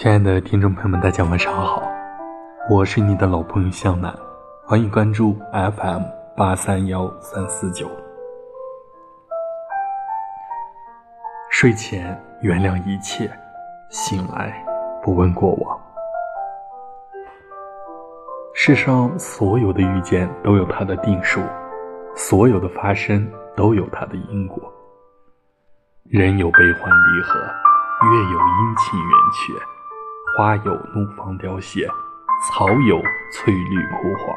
亲爱的听众朋友们，大家晚上好，我是你的老朋友向南，欢迎关注 FM 八三幺三四九。睡前原谅一切，醒来不问过往。世上所有的遇见都有它的定数，所有的发生都有它的因果。人有悲欢离合，月有阴晴圆缺，花有怒放凋谢，草有翠绿枯黄。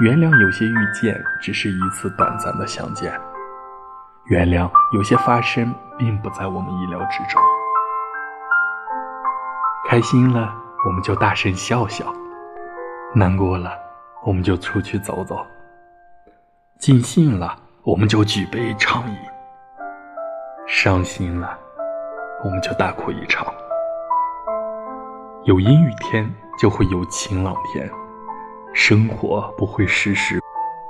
原谅有些遇见只是一次短暂的相见，原谅有些发生并不在我们意料之中。开心了，我们就大声笑笑；难过了，我们就出去走走；尽兴了，我们就举杯畅饮。伤心了，我们就大哭一场。有阴雨天，就会有晴朗天。生活不会时时，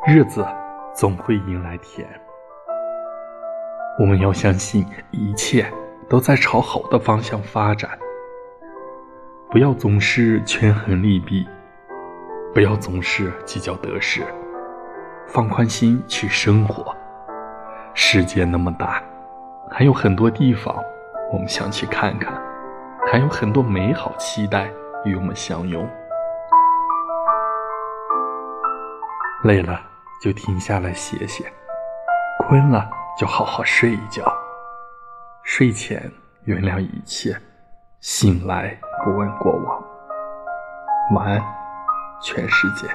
日子总会迎来甜。我们要相信，一切都在朝好的方向发展。不要总是权衡利弊，不要总是计较得失，放宽心去生活。世界那么大。还有很多地方，我们想去看看；还有很多美好期待与我们相拥。累了就停下来歇歇，困了就好好睡一觉。睡前原谅一切，醒来不问过往。晚安，全世界。